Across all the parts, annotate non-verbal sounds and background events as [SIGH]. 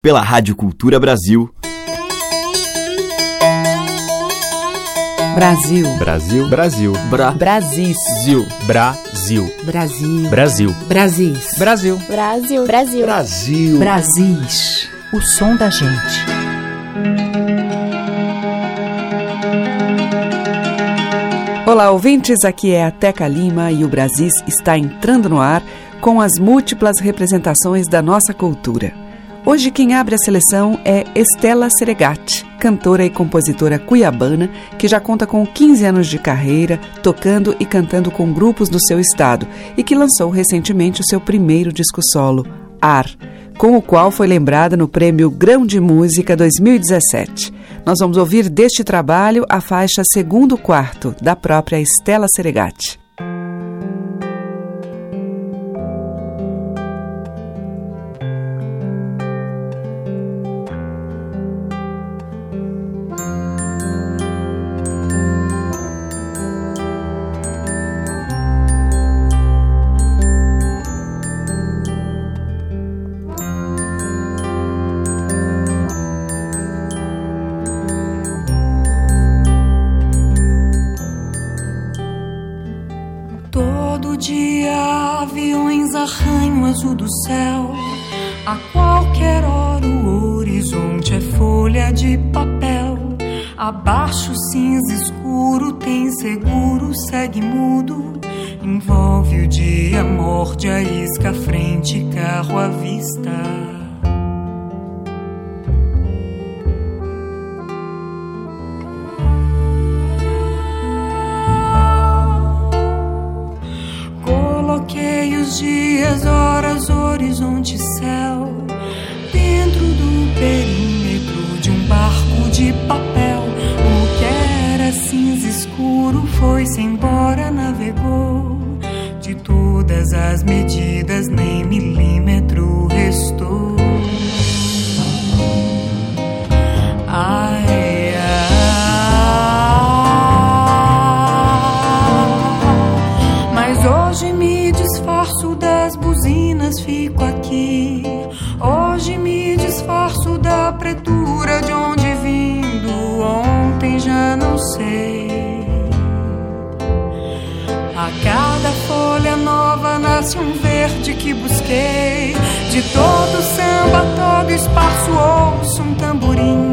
pela Rádio Cultura Brasil. Brasil. Brasil. Brasil. Bra. Brasil. Brasil. Brasil. Brasil. Brasil. Brasil. Brasil. Brasil. Brasil. Brasis. O som da gente. Olá, ouvintes. Aqui é a Teca Lima e o Brasis está entrando no ar com as múltiplas representações da nossa cultura. Hoje quem abre a seleção é Estela Seregatti, cantora e compositora cuiabana que já conta com 15 anos de carreira, tocando e cantando com grupos do seu estado e que lançou recentemente o seu primeiro disco solo, Ar, com o qual foi lembrada no Prêmio Grão de Música 2017. Nós vamos ouvir deste trabalho a faixa Segundo Quarto, da própria Estela Seregatti. À vista. dias, horas, horizonte, céu. Dentro do perímetro de um barco de papel. O que era cinza escuro foi-se embora, navegou. De todas as medidas, nem milímetro restou. fico aqui. Hoje me disfarço da pretura de onde vindo. Ontem já não sei. A cada folha nova nasce um verde que busquei. De todo samba, todo espaço, ouço um tamborim.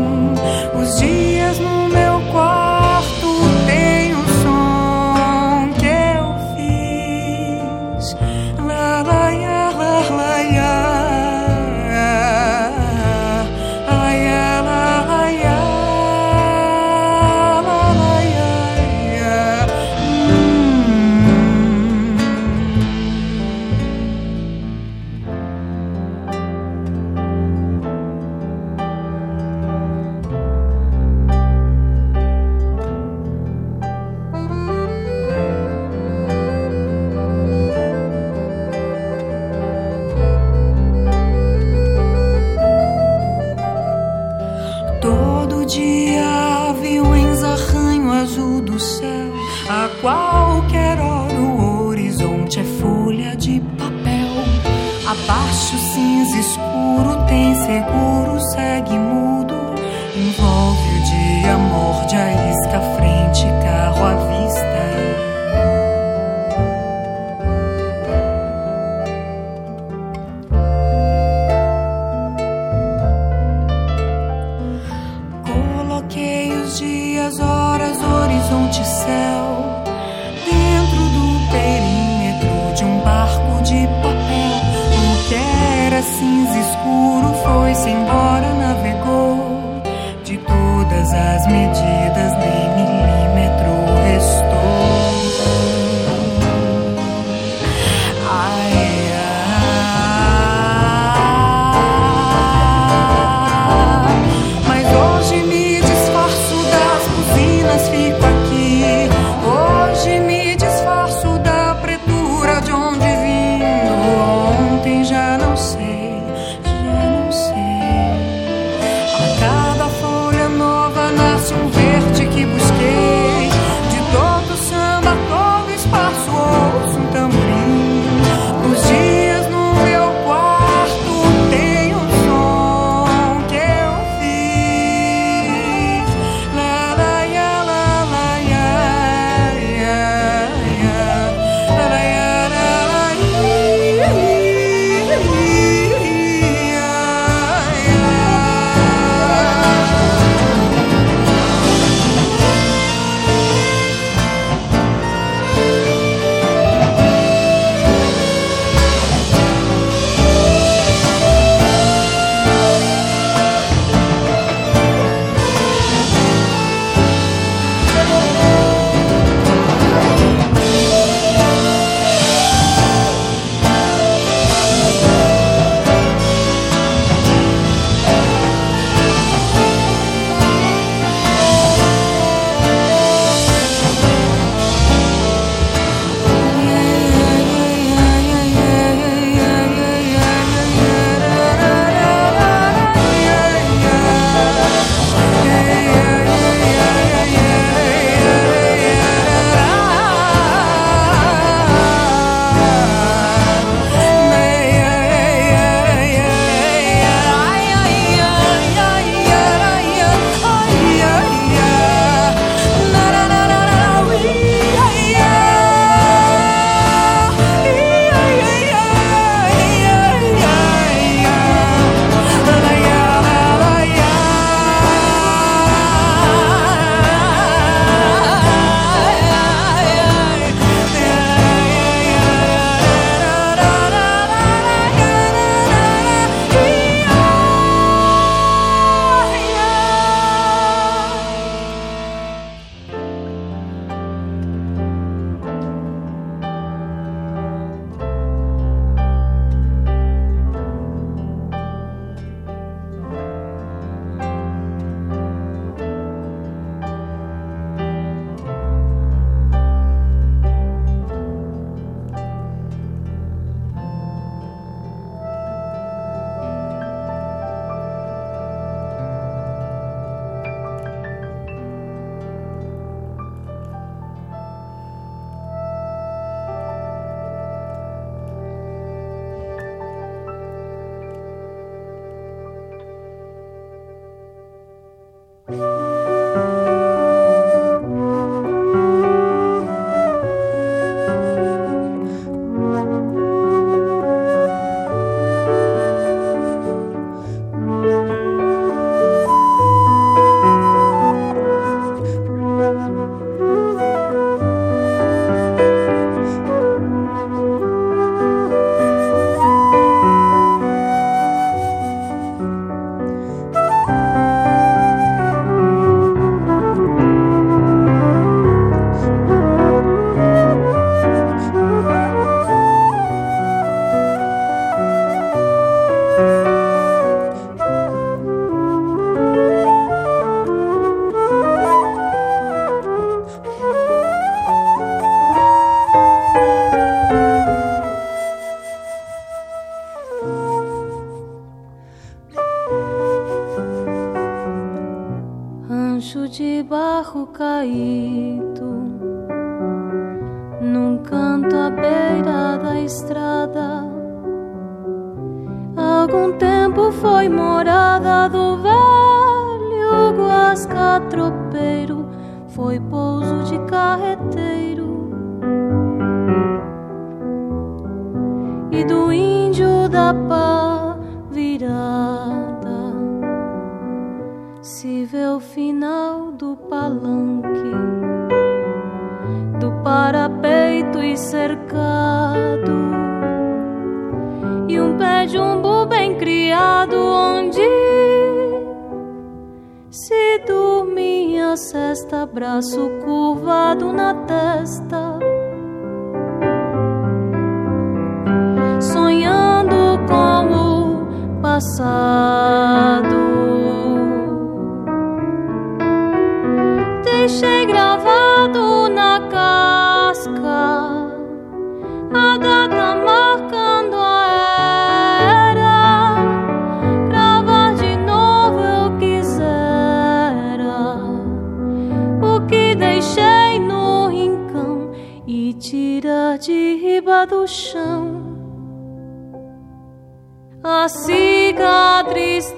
cinza escuro tem seguro, segue mudo. Envolve o dia, morde a isca, frente, carro, a. parapeito e cercado, e um pé de umbu bem criado onde se dormia cesta, braço curvado na testa. Sonhando com o passado. A cicatriz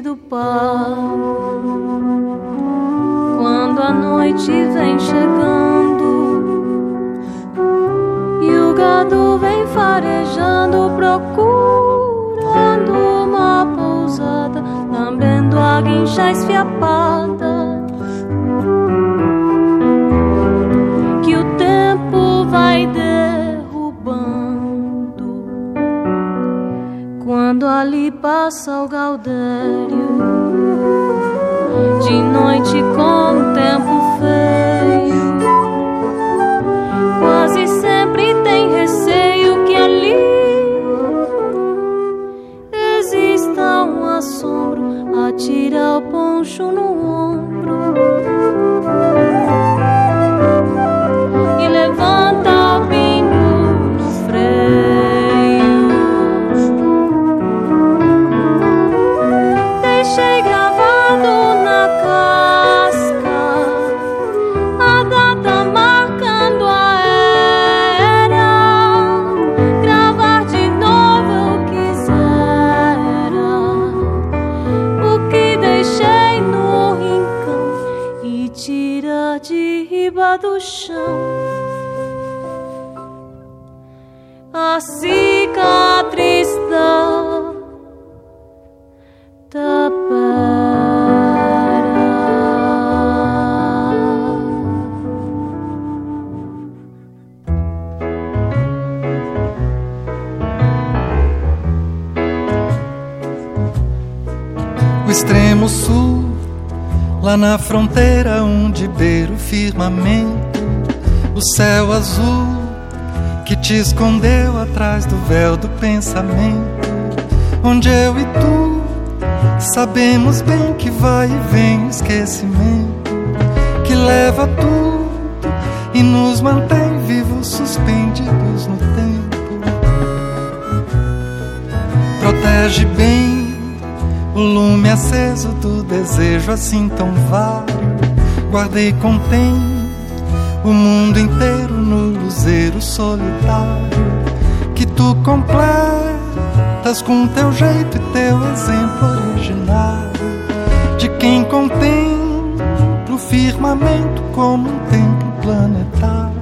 da tapera. Quando a noite vem chegando e o gado vem farejando, procurando uma pousada, lambendo a guincha esfiapada. Passa o Gaudério de noite com o tempo feio. Quase sempre tem receio que ali exista um assombro, atira o poncho no Lá na fronteira onde beira o firmamento O céu azul que te escondeu atrás do véu do pensamento Onde eu e tu sabemos bem que vai e vem o esquecimento Que leva tudo e nos mantém vivos suspendidos no tempo. Protege bem o lume aceso do desejo assim tão vário Guardei contém o mundo inteiro no luzeiro solitário. Que tu completas com teu jeito e teu exemplo originário. De quem contempla o firmamento como um templo planetário.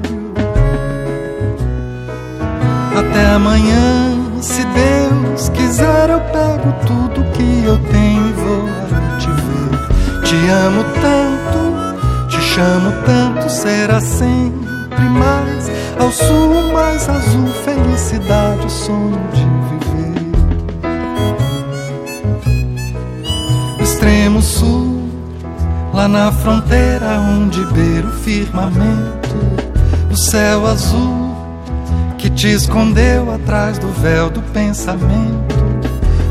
Até amanhã, se Deus quiser eu pego tudo que eu tenho e vou te ver. Te amo tanto, te chamo tanto, será sempre mais. Ao sul, mais azul, felicidade, sonho de viver. Extremo sul, lá na fronteira onde beira o firmamento, o céu azul te escondeu atrás do véu do pensamento,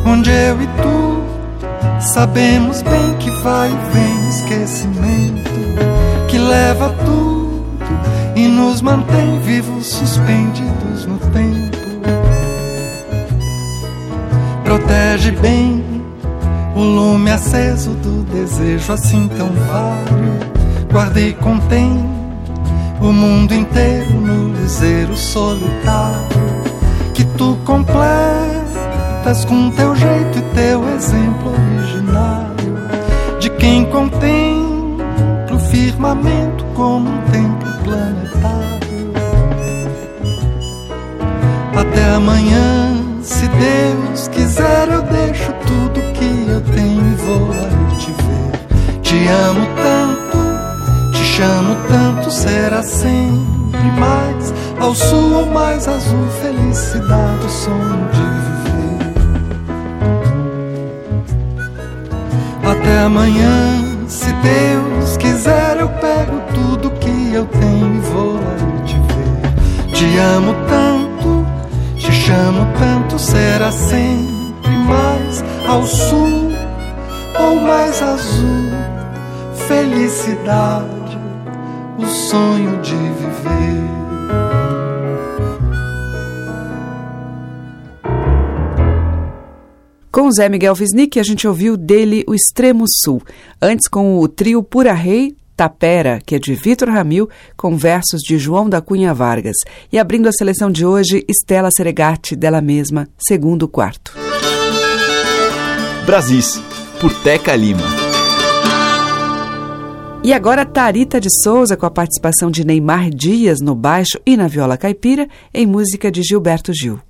onde eu e tu sabemos bem que vai e vem esquecimento, que leva tudo e nos mantém vivos, suspendidos no tempo. Protege bem o lume aceso do desejo, assim tão vário, guarda e contém o mundo inteiro no luzeiro solitário que tu completas com teu jeito e teu exemplo originário de quem contempla o firmamento como um templo planetário. Até amanhã, se Deus quiser, eu deixo tudo que eu tenho e vou aí te ver. Te amo tanto, te chamo tanto, será sempre mais ao sul mais azul, felicidade, o sonho de viver. Até amanhã, se Deus quiser, eu pego tudo que eu tenho e vou aí te ver. Te amo tanto, te chamo tanto, será sempre mais ao sul ou mais azul, felicidade, o sonho de viver. Com Zé Miguel Wisnik, a gente ouviu dele o Extremo Sul. Antes, com o trio Pura Rei, Tapera, que é de Vitor Ramil, com versos de João da Cunha Vargas. E abrindo a seleção de hoje, Estela Seregatti, dela mesma, segundo quarto. Brasis, por Teca Lima. E agora Tarita de Souza com a participação de Neymar Dias no baixo e na viola caipira, em música de Gilberto Gil.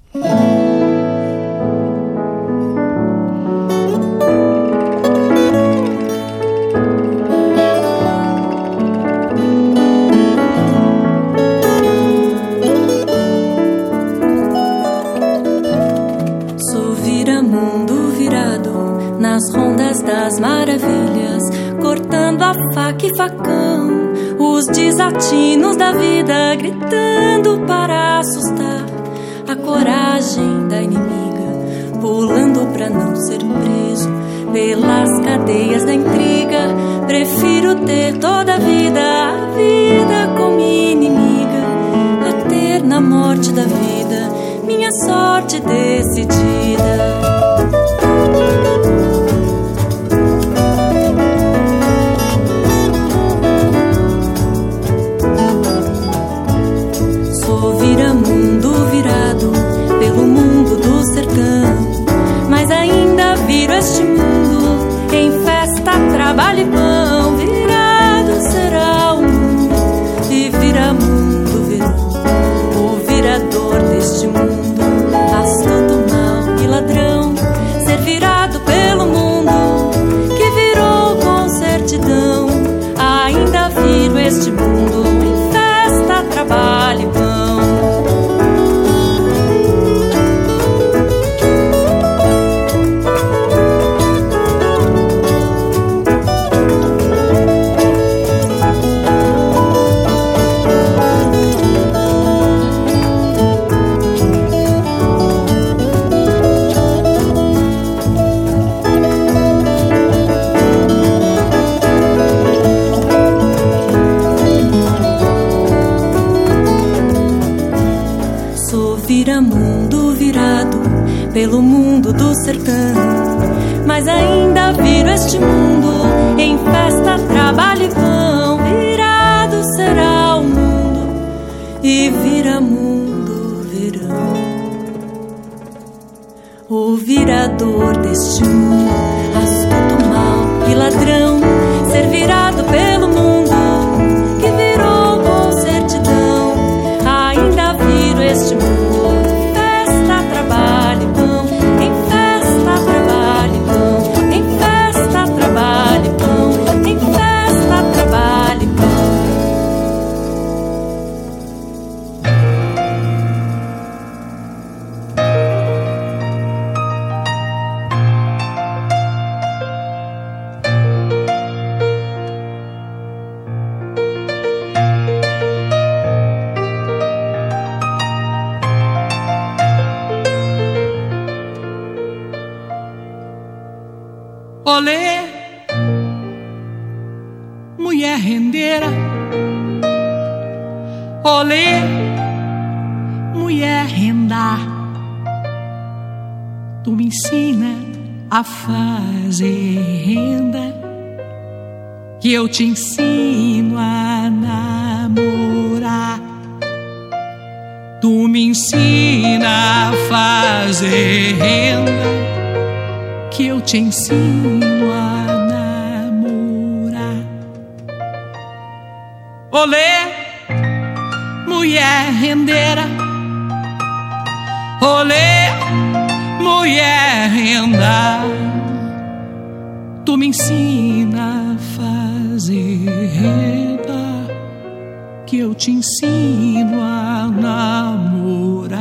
Os desatinos da vida, gritando para assustar a coragem da inimiga, pulando pra não ser preso pelas cadeias da intriga. Prefiro ter toda a vida, a vida como inimiga, a ter na morte da vida minha sorte decidida. O virador deste mundo, astuto, mal e ladrão, ser virado pelo te ensino a namorar.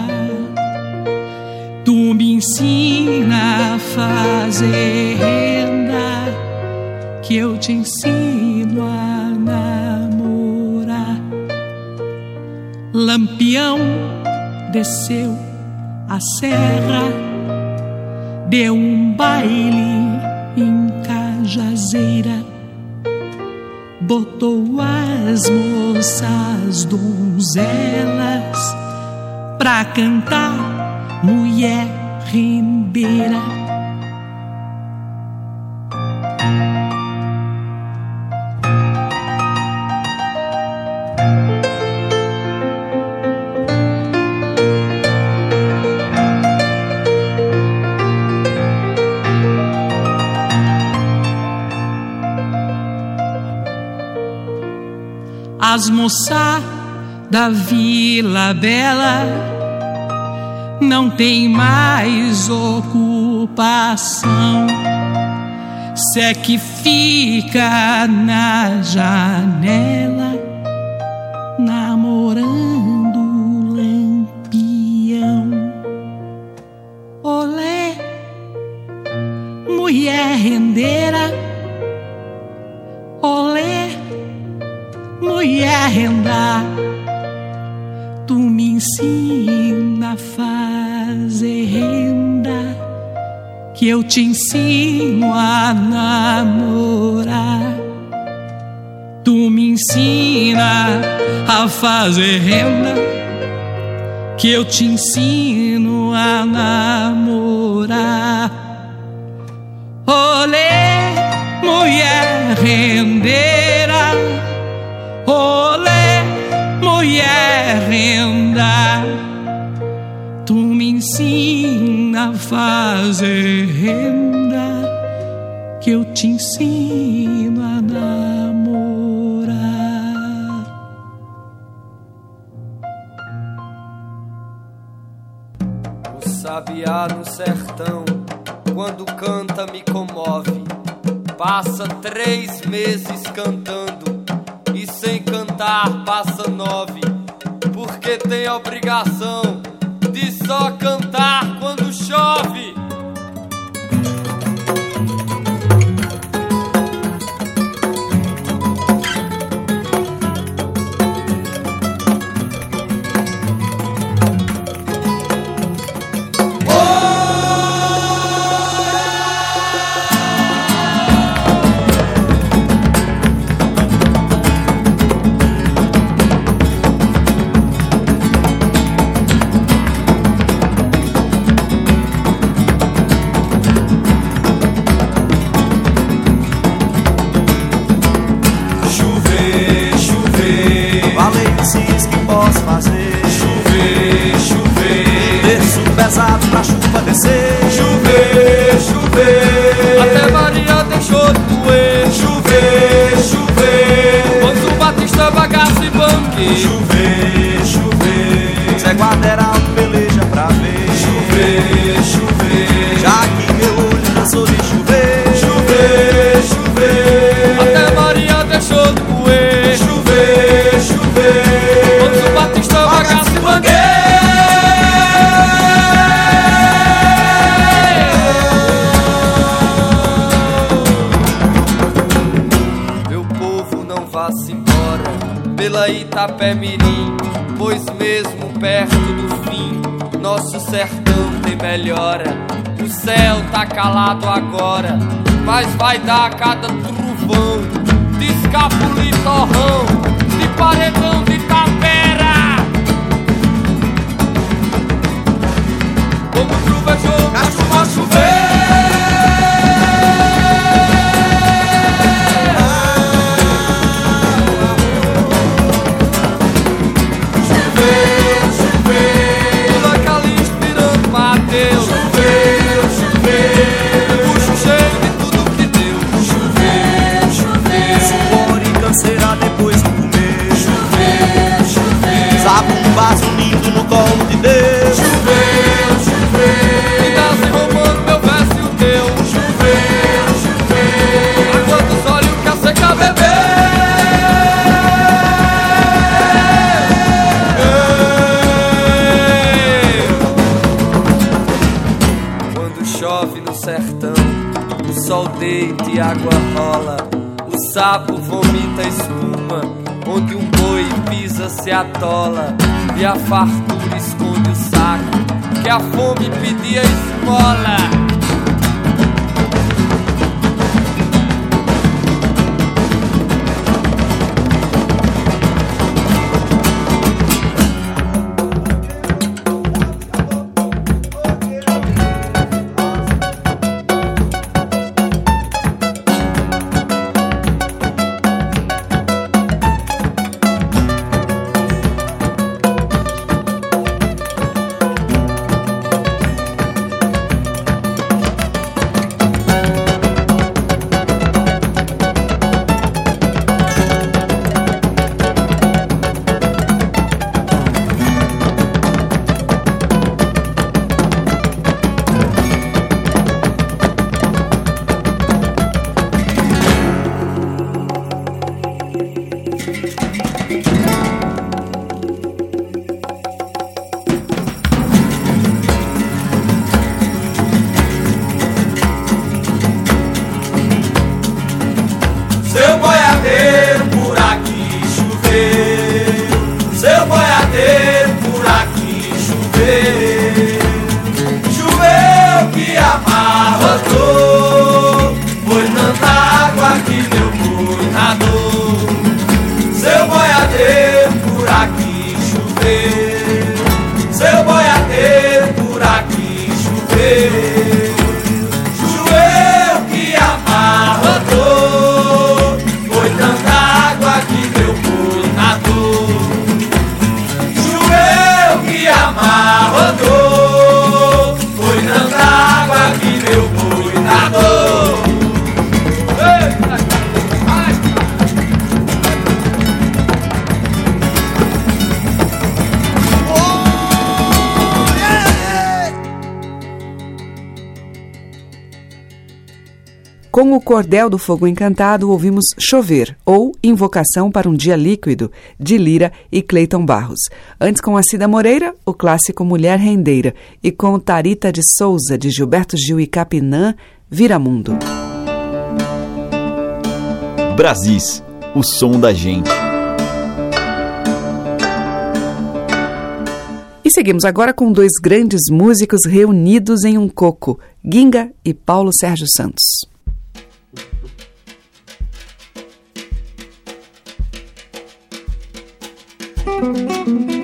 Tu me ensina a fazer renda, que eu te ensino a namorar. Lampião desceu a serra, deu um baile em Cajazeira, botou as moças donzelas pra cantar mulher rendeira. As moças da Vila Bela não tem mais ocupação. Se é que fica na janela, te ensino a namorar. Tu me ensina a fazer renda, que eu te ensino a namorar. Olê, mulher rendeira, olê, mulher renda Tu me ensina a fazer renda, que eu te ensino a namorar. O sabiá no sertão, quando canta, me comove. Passa três meses cantando, e sem cantar passa nove, porque tem obrigação de só cantar quando chove. Pela Itapé Mirim, pois mesmo perto do fim, nosso sertão tem melhora. O céu tá calado agora, mas vai dar cada trovão de escapulir torrão, de paredão de tapera. Como trovejou, cachumba chover. Água rola. O sapo vomita espuma, onde um boi pisa se atola. E a fartura esconde o saco, que a fome pedia esmola. Cordel do Fogo Encantado, ouvimos Chover, ou Invocação para um Dia Líquido, de Lira e Cleiton Barros. Antes, com a Cida Moreira, o clássico Mulher Rendeira. E com Tarita de Souza, de Gilberto Gil e Capinã, Viramundo. Brasis, o som da gente. E seguimos agora com dois grandes músicos reunidos em um coco, Ginga e Paulo Sérgio Santos. Música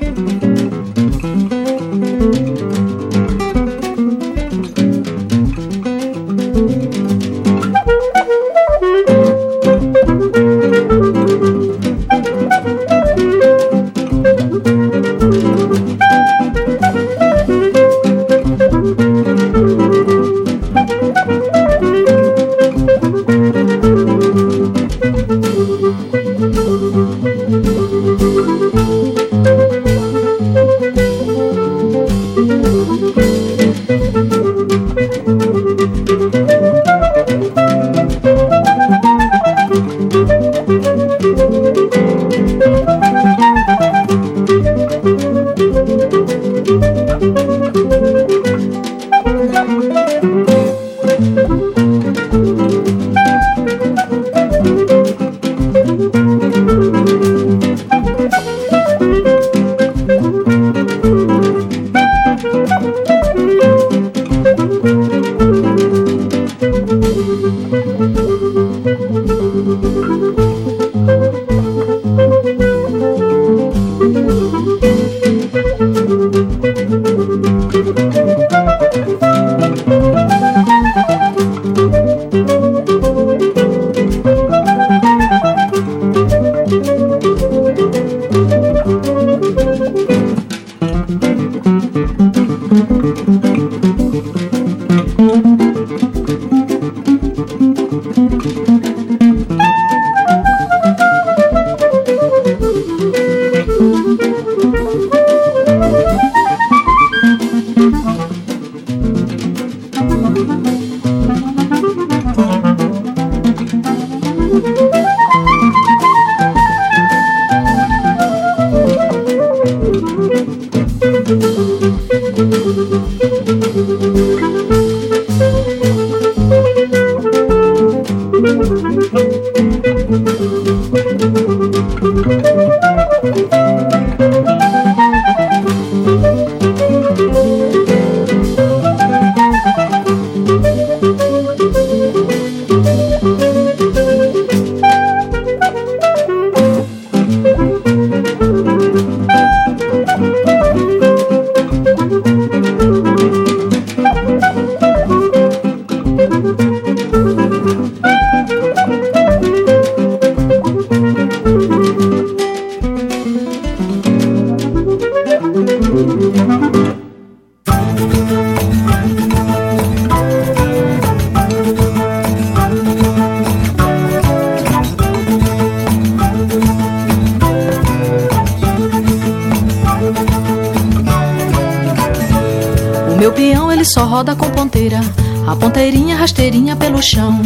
com ponteira, a ponteirinha rasteirinha pelo chão.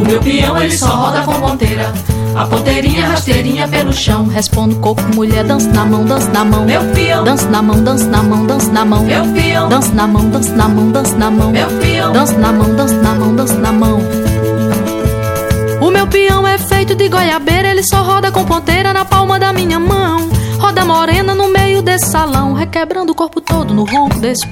O meu peão ele só roda com ponteira, a ponteirinha rasteirinha pelo chão. Respondo coco, mulher, dança na mão, dança na mão. Meu peão, dança na mão, dança na mão, dança na mão. Meu peão, dança na mão, dança na mão, dança na mão. Meu peão, dança na mão, dança na mão, dança na mão. O meu peão é feito de goiabeira, ele só roda com ponteira na palma da minha mão. Roda morena no meio desse salão, requebrando o corpo todo no ronco desse.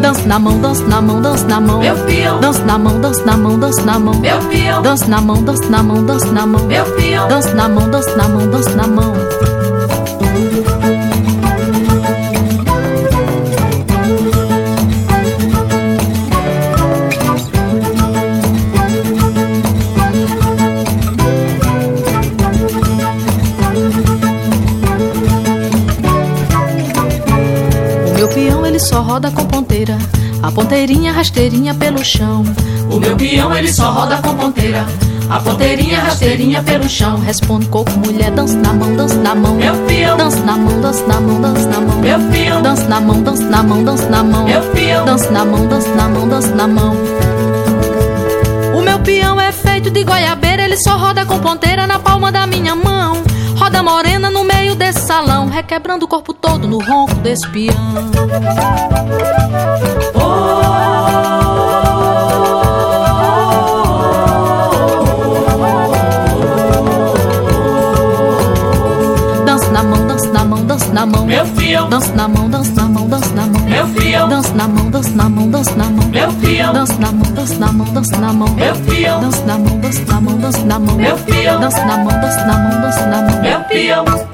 Dança na mão, dança na mão, dança na mão. Meu peão. Dança na mão, dança na mão, dança na mão. Meu peão. Dança na mão, dança na mão, dança na mão. Meu peão. Dança na mão, dança na mão, dança na mão. Roda com ponteira, a ponteirinha rasteirinha pelo chão. O meu peão ele só roda com ponteira, a ponteirinha rasteirinha pelo chão. Responde coco, mulher, dança na mão, dança na mão. Meu peão, dança na mão, dança na mão, dança na mão. Meu peão, dança na mão, dança na mão, dança na mão. Meu peão, dança na mão, dança na mão, dança na mão. O meu peão é feito de goiabeira, ele só roda com ponteira na palma da minha mão. Roda morena no meio desse salão, requebrando o corpo todo no ronco desse peão. Dança na mão, dança na mão, dança na mão. Meu fião. Dança na mão, dança na mão, dança na mão. Meu fião. Dança na mão, dança na mão, dança na mão. Meu fião. Dança na mão, dança na mão, dança na mão. Meu fião. Dança na mão, dança na mão, dança na mão. Meu fião. Dança na mão, dança na mão, dança na mão. Meu fião.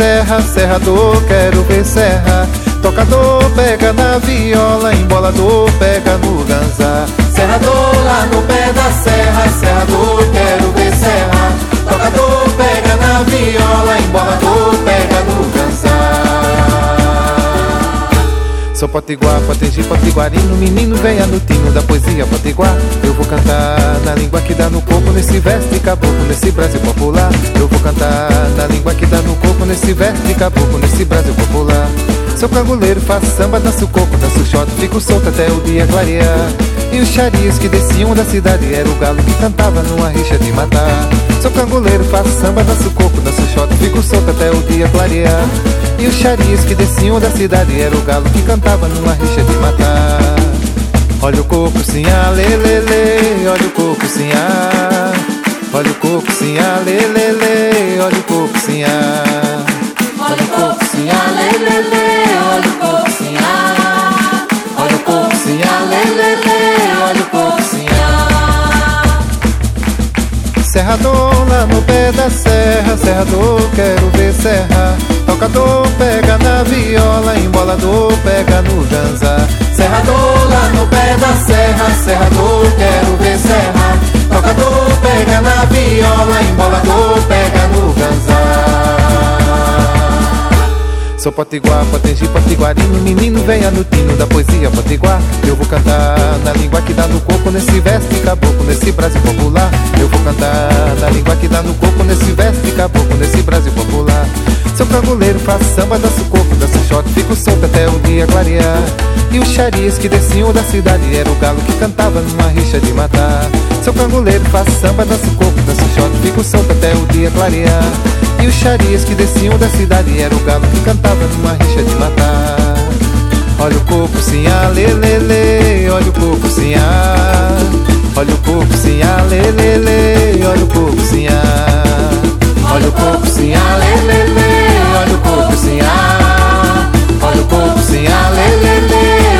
Serra, serrador, quero ver serra. Tocador pega na viola, embolador pega no ganzá. Serrador lá no pé da serra, serrador, Sou potiguar, potegi, potiguarino, menino venha no tino da poesia potiguar. Eu vou cantar na língua que dá no corpo, nesse verso de caboclo, nesse Brasil popular. Eu vou cantar na língua que dá no corpo, nesse verso de caboclo, nesse Brasil popular. Sou canguleiro, faço samba, danço coco, danço shot, fico solto até o dia clarear. E os charias que desciam da cidade era o galo que cantava numa rixa de matar. Sou canguleiro, faço samba, danço coco, danço shot, fico solto até o dia clarear. E os charias que desciam da cidade era o galo que cantava numa rixa de matar. Olha o coco sim, ah, lê, lê, lê, olha o coco sim, ah. Olha o coco sim, ah, lê, lê, lê, olha o coco sim, ah. Olha o coco sim, ah, lê, lê, lê, olha o coco sim, ah. Olha o coco sim, ah, lê, lê, lê, Serrador lá no pé da serra, serrador, quero ver serra. Tocador pega na viola, embolador pega no ganza. Serrador lá no pé da serra, serrador, quero ver serra. Tocador pega na viola, embolador pega no ganza. Sou potiguar, potengi, potiguarinho Menino venha no tino da poesia potiguar. Eu vou cantar na língua que dá no corpo Nesse verso de caboclo, nesse Brasil popular. Eu vou cantar na língua que dá no corpo Nesse verso de caboclo, nesse Brasil popular. Sou cangoleiro, faço samba, danço corpo Danço shot, fico solto até o dia clarear. E os xaris que desciam da cidade Era o galo que cantava numa rixa de matar. Sou cangoleiro, faço samba, danço corpo Danço shot, fico solto até o dia clarear e os xarias que desciam da cidade Era o galo que cantava numa rixa de matar. Olha o coco sim, lelele Olha o coco sim, Olha o coco sim, lelele Olha o coco sim, Olha o coco sim, lelele Olha o coco sim, Olha o coco sim, lelele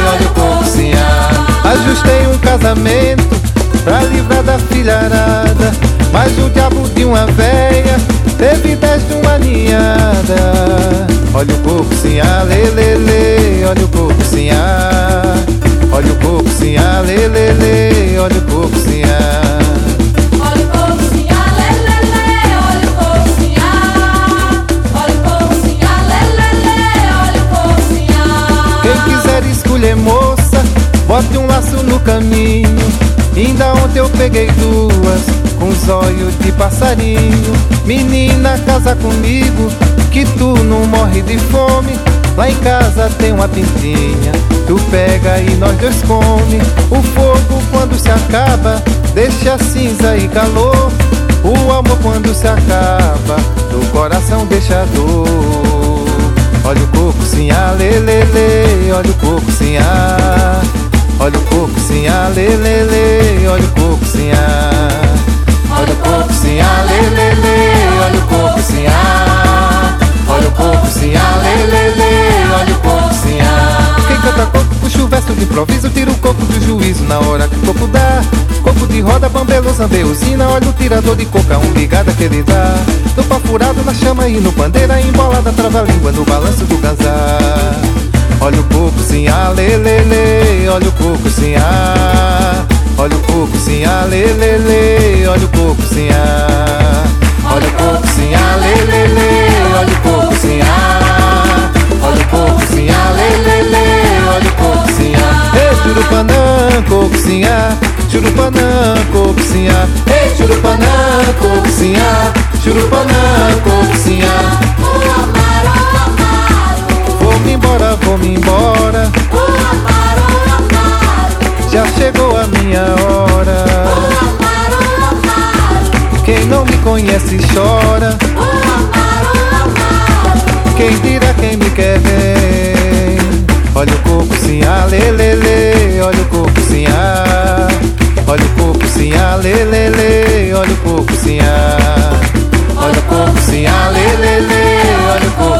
Olha o coco sim, Ajustei um casamento Pra livrar da filharada. Mas o diabo de uma véia Teve dez de uma ninhada. Olha o coco sim, lelele Olha o coco sim, Olha o coco sim, lelele Olha o coco sim, Olha o coco sim, lelele Olha o coco sim, Olha o coco sim, lelele Olha o coco sim, Quem quiser escolher moça Bote um laço no caminho Ainda ontem eu peguei duas com zóio de passarinho. Menina, casa comigo, que tu não morre de fome. Lá em casa tem uma pintinha, tu pega e nós dois come. O fogo quando se acaba, deixa cinza e calor. O amor quando se acaba, do coração deixa dor. Olha o coco sim, lelele, olha o coco sim, olha o coco sim, lelele, olha o coco sim, Olha o coco sim, lelele, olha o coco sim, olha o coco sim, lelele, olha o coco sim, Quem canta coco puxa o verso de improviso, tira o coco do juízo na hora que o coco dá. Coco de roda, bambelo, zambeusina, olha o tirador de coca, um ligada que ele dá. Do furado na chama e no bandeira, embolada, trava-língua no balanço do gazar. Olha o coco sim, lelele, olha o coco sim, Olha o coco sim, lelele, olha o coco sim, Olha o coco sim, lelele, olha o coco sim, Olha o coco sim, lelele, olha o coco sim, Ei, churupanã, coco sim, churupanã, coco sim, Ei, churupanã, coco sim, churupanã, coco sim, Vou-me embora, vou-me embora. Já chegou a minha hora. Quem não me conhece chora. Quem dirá quem me quer ver? Olha o coco sim, lelele, olha o coco sim, olha o coco sim, lelele, olha o coco sim, olha o coco sim, lelele, olha o coco sim, olha o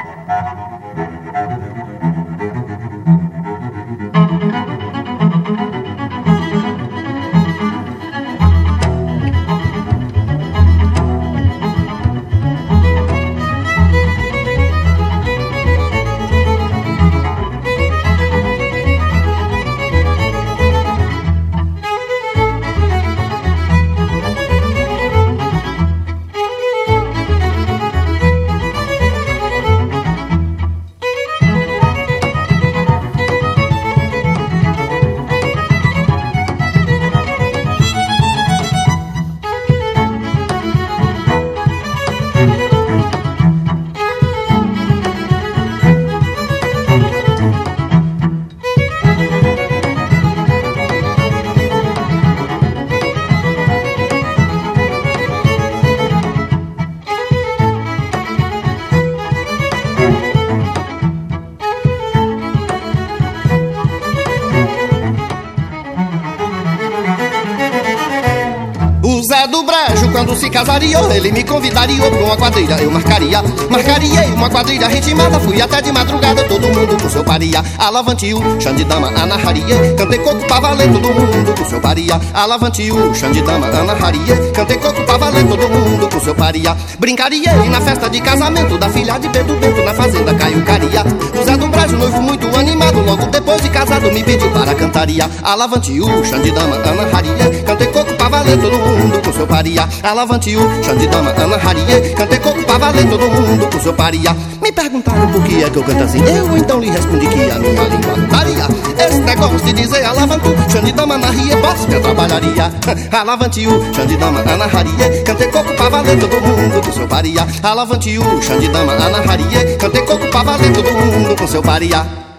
Se casaria, ele me convidaria pra uma quadrilha. Eu marcaria, marcaria uma quadrilha ritmada. Fui até de madrugada, todo mundo com seu paria. Alavantio, Xandidama, anarraria. Cantei coco pra valer, todo mundo com seu paria. Alavantio, Xandidama, anarraria. Cantei coco pra valer, todo mundo com seu paria. Brincaria na festa de casamento da filha de Pedro Bento, na fazenda Caio Caria. O Zé do Brejo, noivo muito animado, logo depois de casado me pediu para cantaria. Alavantio, Xandidama, anarraria. Cantei coco pra valer, todo mundo com seu paria. Alavante o chão de dama, Ana Harie. Cantei coco pra valer todo mundo com seu paria. Me perguntaram por que é que eu canto assim. Eu então lhe respondi que a minha língua não varia. Esse negócio de dizer alavantu, chão de dama, Ana Harie, boss, minha trabalharia. Alavante o chão de dama, Ana Harie. Cantei coco pra valer todo mundo com seu paria. Alavante o chão de dama, Ana Harie. Cantei coco pra valer todo mundo com seu paria.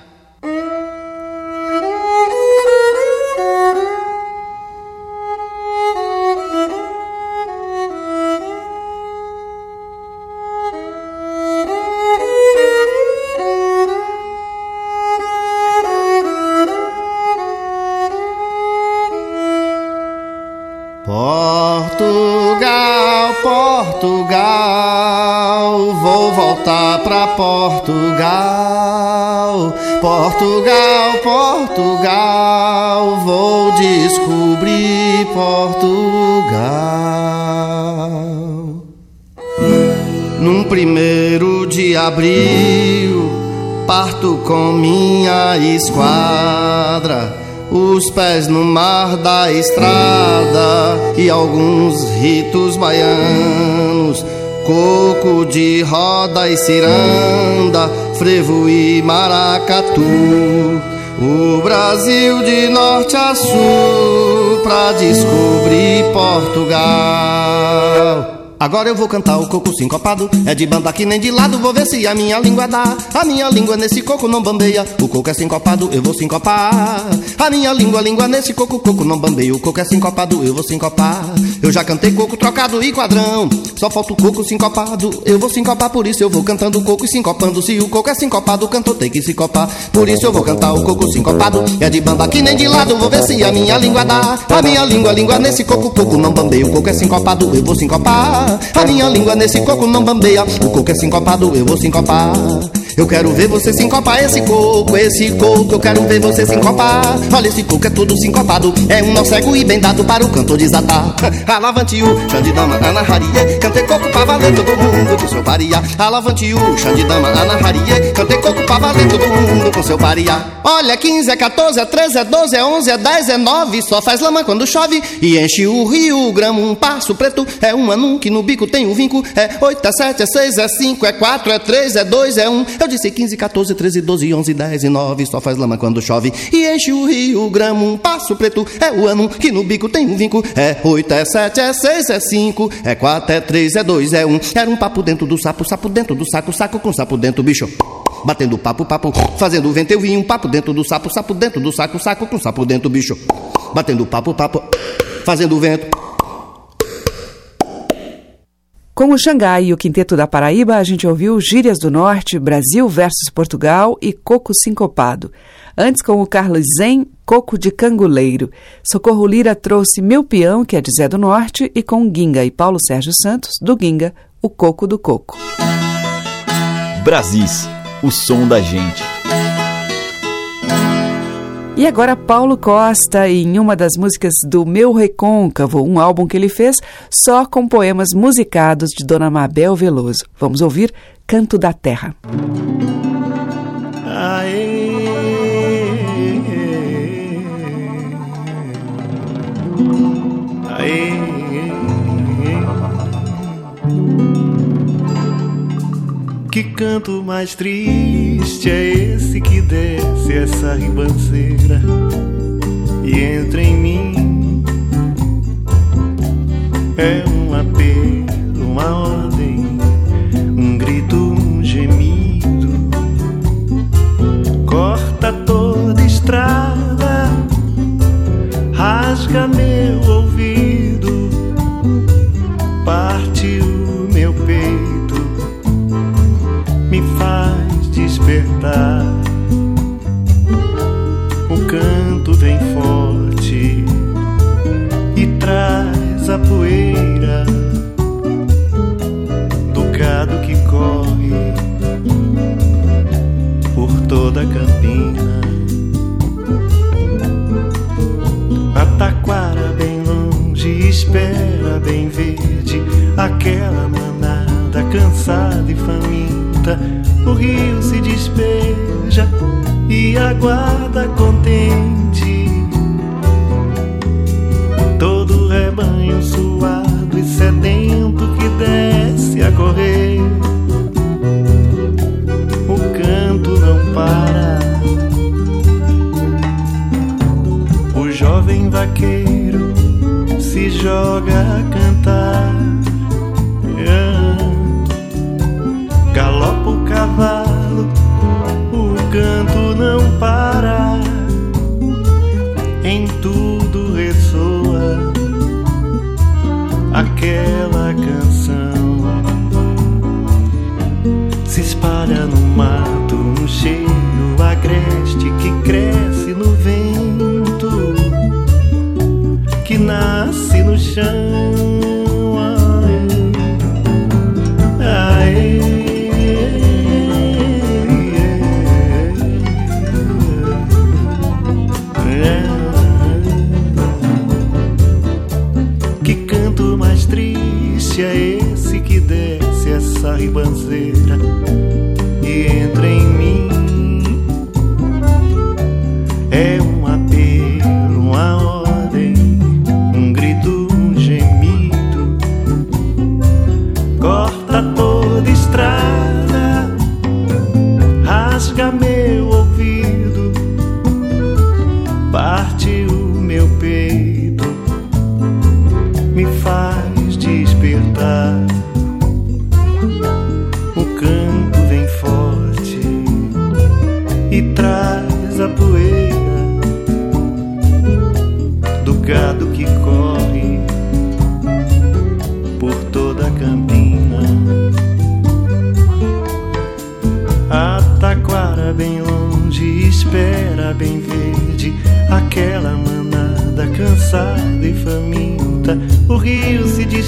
Esquadra. Os pés no mar da estrada e alguns ritos baianos coco de roda e ciranda, frevo e maracatu. O Brasil de norte a sul pra descobrir Portugal. Agora eu vou cantar o coco sincopado. É de banda que nem de lado, vou ver se a minha língua dá. A minha língua nesse coco não bambeia. O coco é sincopado, eu vou sincopar. A minha língua, língua nesse coco, coco não bambeia. O coco é sincopado, eu vou sincopar. Eu já cantei coco trocado e quadrão. Só falta o coco sincopado. Eu vou sincopar, por isso eu vou cantando o coco e sincopando. Se o coco é sincopado, o cantor tem que sincopar. Por isso eu vou cantar o coco sincopado. É de banda que nem de lado, vou ver se a minha língua dá. A minha língua, língua nesse coco, coco não bambeia. O coco é sincopado, eu vou sincopar. A minha língua nesse coco não bambeia. O coco é sincopado, eu vou sincopar. Eu quero ver você sincopar esse coco, esse coco, eu quero ver você sincopar. Olha, esse coco é todo sincopado, é um nó cego e bem dado para o cantor desatar. [LAUGHS] Alavante o Xandidama, anarraria, cantei coco pra valer todo mundo com seu paria. Alavante o Xandidama, anarraria, cantei coco pra valer todo mundo com seu paria. Olha, 15, é 14, é 13, é 12, é 11, é 10, é 9, só faz lama quando chove e enche o rio, gramo, um passo preto, é um anum que no bico tem o um vinco, é 8, é 7, é 6, é 5, é 4, é 3, é 2, é 1. Eu disse 15, 14, 13, 12, 11, 10 e 9. Só faz lama quando chove e enche o rio, gramo, um passo preto. É o ano que no bico tem um vinco. É 8, é 7, é 6, é 5, é 4, é 3, é 2, é 1. Era um papo dentro do sapo, sapo dentro do saco, saco com sapo dentro, bicho. Batendo papo, papo, fazendo vento eu vi um papo dentro do sapo, sapo dentro do saco, saco com sapo dentro, bicho. Batendo papo, papo, fazendo vento. Com o Xangai e o Quinteto da Paraíba, a gente ouviu Gírias do Norte, Brasil versus Portugal e Coco Sincopado. Antes, com o Carlos Zen, Coco de Canguleiro. Socorro Lira trouxe Meu Peão, que é de Zé do Norte, e com Guinga e Paulo Sérgio Santos, do Guinga, o Coco do Coco. Brasis, o som da gente. E agora Paulo Costa em uma das músicas do Meu Recôncavo, um álbum que ele fez só com poemas musicados de Dona Mabel Veloso. Vamos ouvir Canto da Terra. Aê, Que canto mais triste é esse que desce essa ribanceira e entra em mim? É um apelo, uma ordem, um grito, um gemido. Corta toda estrada, despertar. O canto vem forte e traz a poeira do gado que corre por toda a campina. A taquara bem longe espera bem verde aquela manhã cansada e faminta, o rio se despeja e aguarda contente. Todo rebanho suado e sedento que desce a correr. O canto não para. O jovem vaqueiro se joga a cantar. no chão.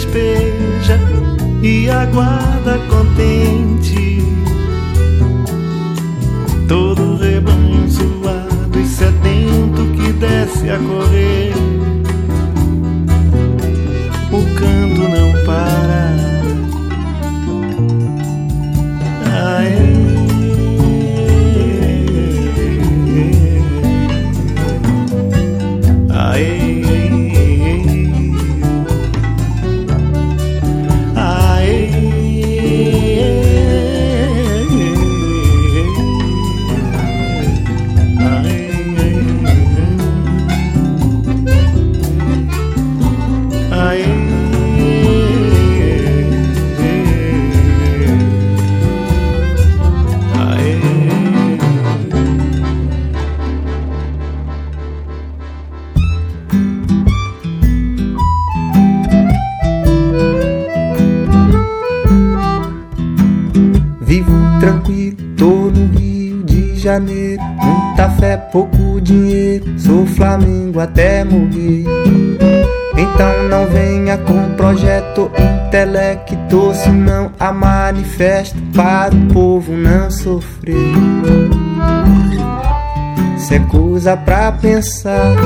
despeja e aguarda contente todo rebanho suado e sedento que desce a correr. É que doce não a manifesta para o povo não sofrer. Se é coisa pra pensar,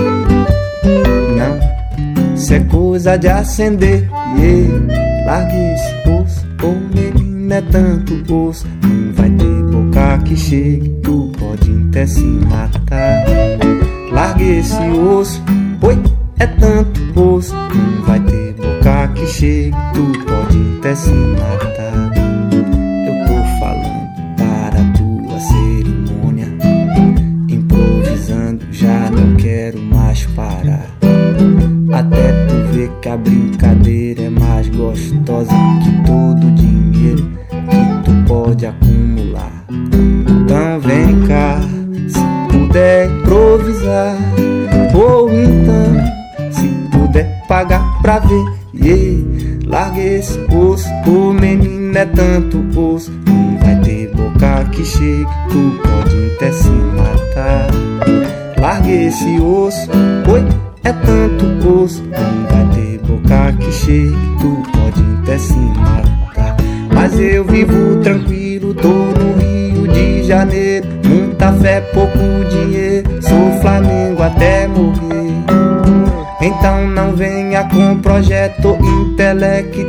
não. Se é coisa de acender, yeah. largue esse osso, ou menino é tanto osso. Não vai ter boca que chegue, tu pode até se matar. Largue esse osso, oi, é tanto osso. Christmas.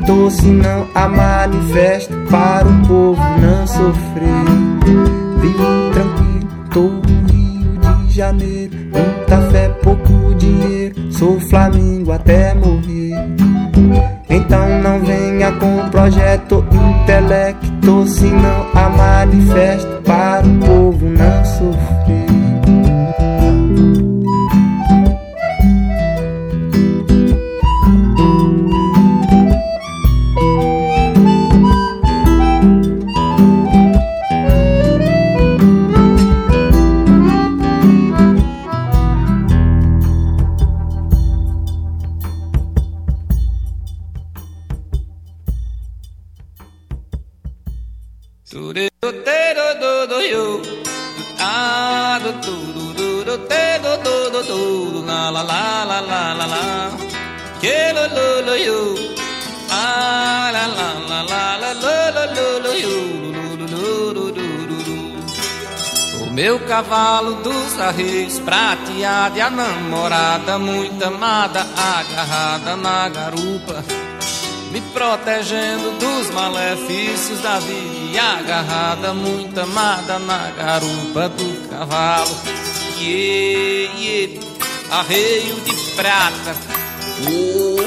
Intelecto, senão a manifesto para o povo não sofrer. Meu cavalo dos arreios prateado e a namorada muito amada agarrada na garupa me protegendo dos malefícios da vida. E agarrada muito amada na garupa do cavalo. E yeah, arreio de prata. Oh,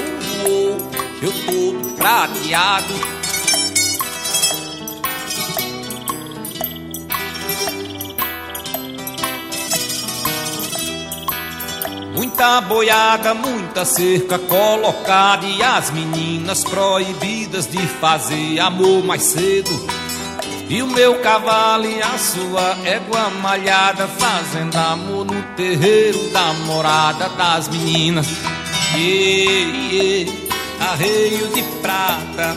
oh, eu todo prateado Muita boiada, muita cerca colocada e as meninas proibidas de fazer amor mais cedo. E o meu cavalo e a sua égua malhada fazendo amor no terreiro da morada das meninas. Yeah, yeah, arreio de prata,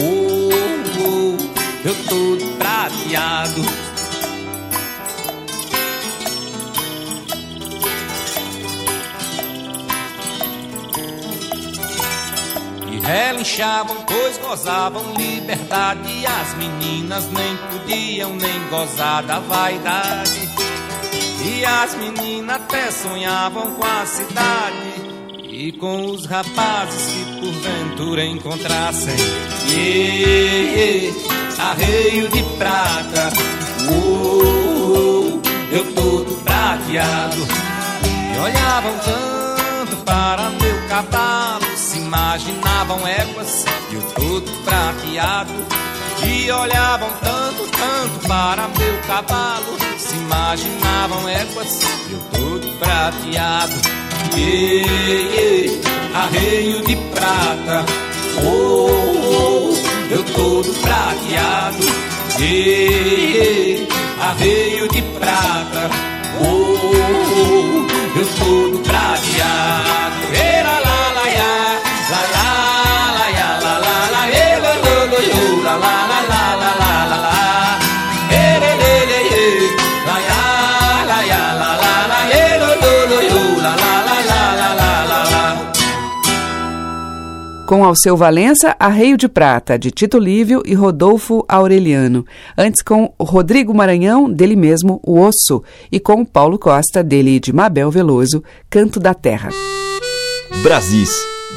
oh, oh, eu todo prateado. Relinchavam, pois gozavam liberdade. E as meninas nem podiam nem gozar da vaidade. E as meninas até sonhavam com a cidade. E com os rapazes que porventura encontrassem. E, arreio de prata. Uh, eu todo prateado. E olhavam tanto para meu cavalo imaginavam éguas e eu todo prateado. E olhavam tanto, tanto para meu cavalo. Se imaginavam éguas e eu todo prateado. E, arreio de prata. Oh, oh, eu todo prateado. E, arreio de prata. Oh, oh, eu todo prateado. Com Alceu Valença, Arreio de Prata, de Tito Lívio e Rodolfo Aureliano. Antes com Rodrigo Maranhão, dele mesmo, O Osso, e com Paulo Costa, dele e de Mabel Veloso, Canto da Terra. Brasis,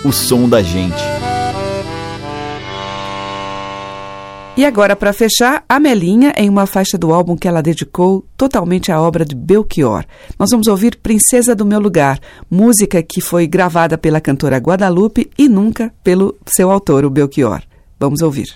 o som da gente. E agora, para fechar, a Melinha em uma faixa do álbum que ela dedicou totalmente à obra de Belchior. Nós vamos ouvir Princesa do Meu Lugar, música que foi gravada pela cantora Guadalupe e nunca pelo seu autor, o Belchior. Vamos ouvir.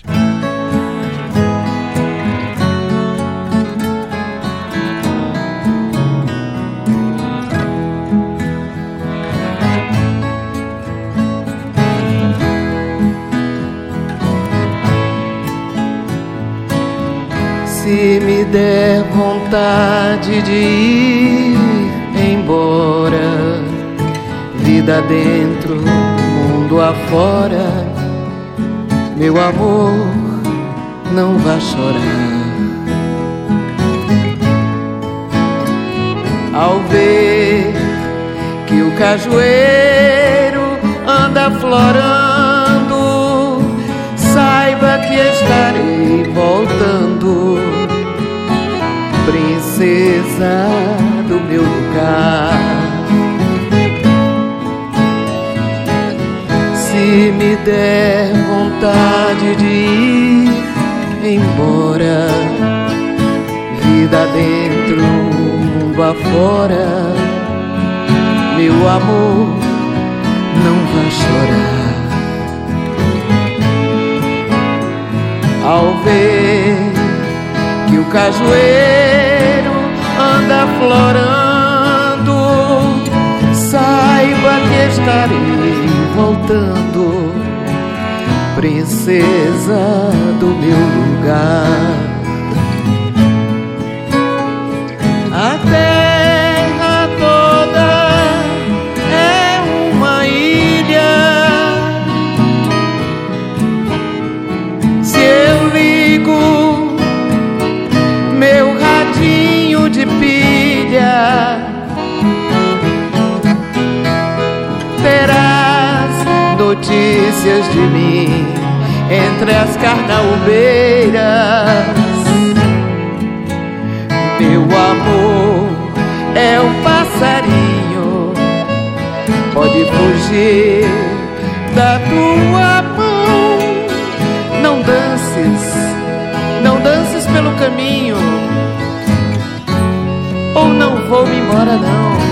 Me der vontade de ir embora, vida dentro, mundo afora, meu amor, não vá chorar. Ao ver que o cajueiro anda florando, saiba que estarei voltando princesa do meu lugar. Se me der vontade de ir embora, vida dentro, mundo afora, meu amor, não vá chorar. Ao ver que o cajueiro anda florando, saiba que estarei voltando, princesa do meu lugar. Notícias de mim entre as carnaubeiras. Meu amor é um passarinho, pode fugir da tua mão. Não dances, não dances pelo caminho, ou não vou me embora não.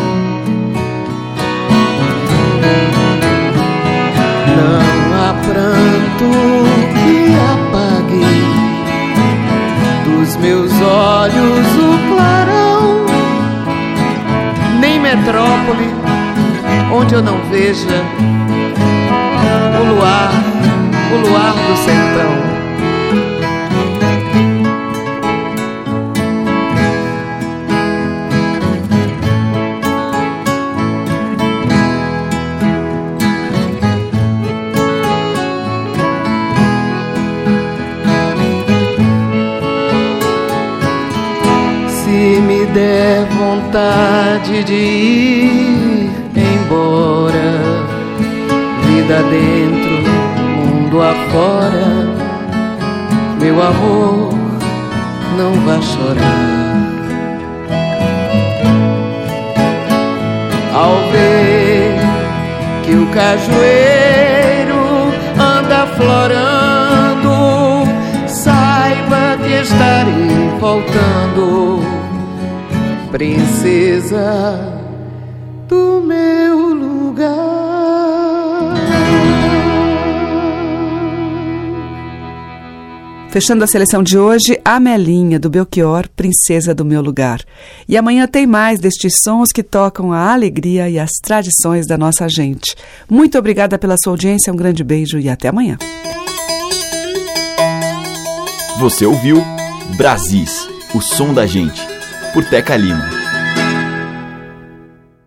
Que apague dos meus olhos o clarão, nem metrópole onde eu não veja o luar, o luar do sertão. Vontade de ir embora, vida dentro, mundo afora, meu amor, não vá chorar. Ao ver que o cajueiro anda florando, saiba que estarei voltando, princesa do meu lugar. Fechando a seleção de hoje, a Melinha, do Belchior, Princesa do Meu Lugar. E amanhã tem mais destes sons que tocam a alegria e as tradições da nossa gente. Muito obrigada pela sua audiência, um grande beijo e até amanhã. Você ouviu Brasis, o som da gente, por Teca Lima.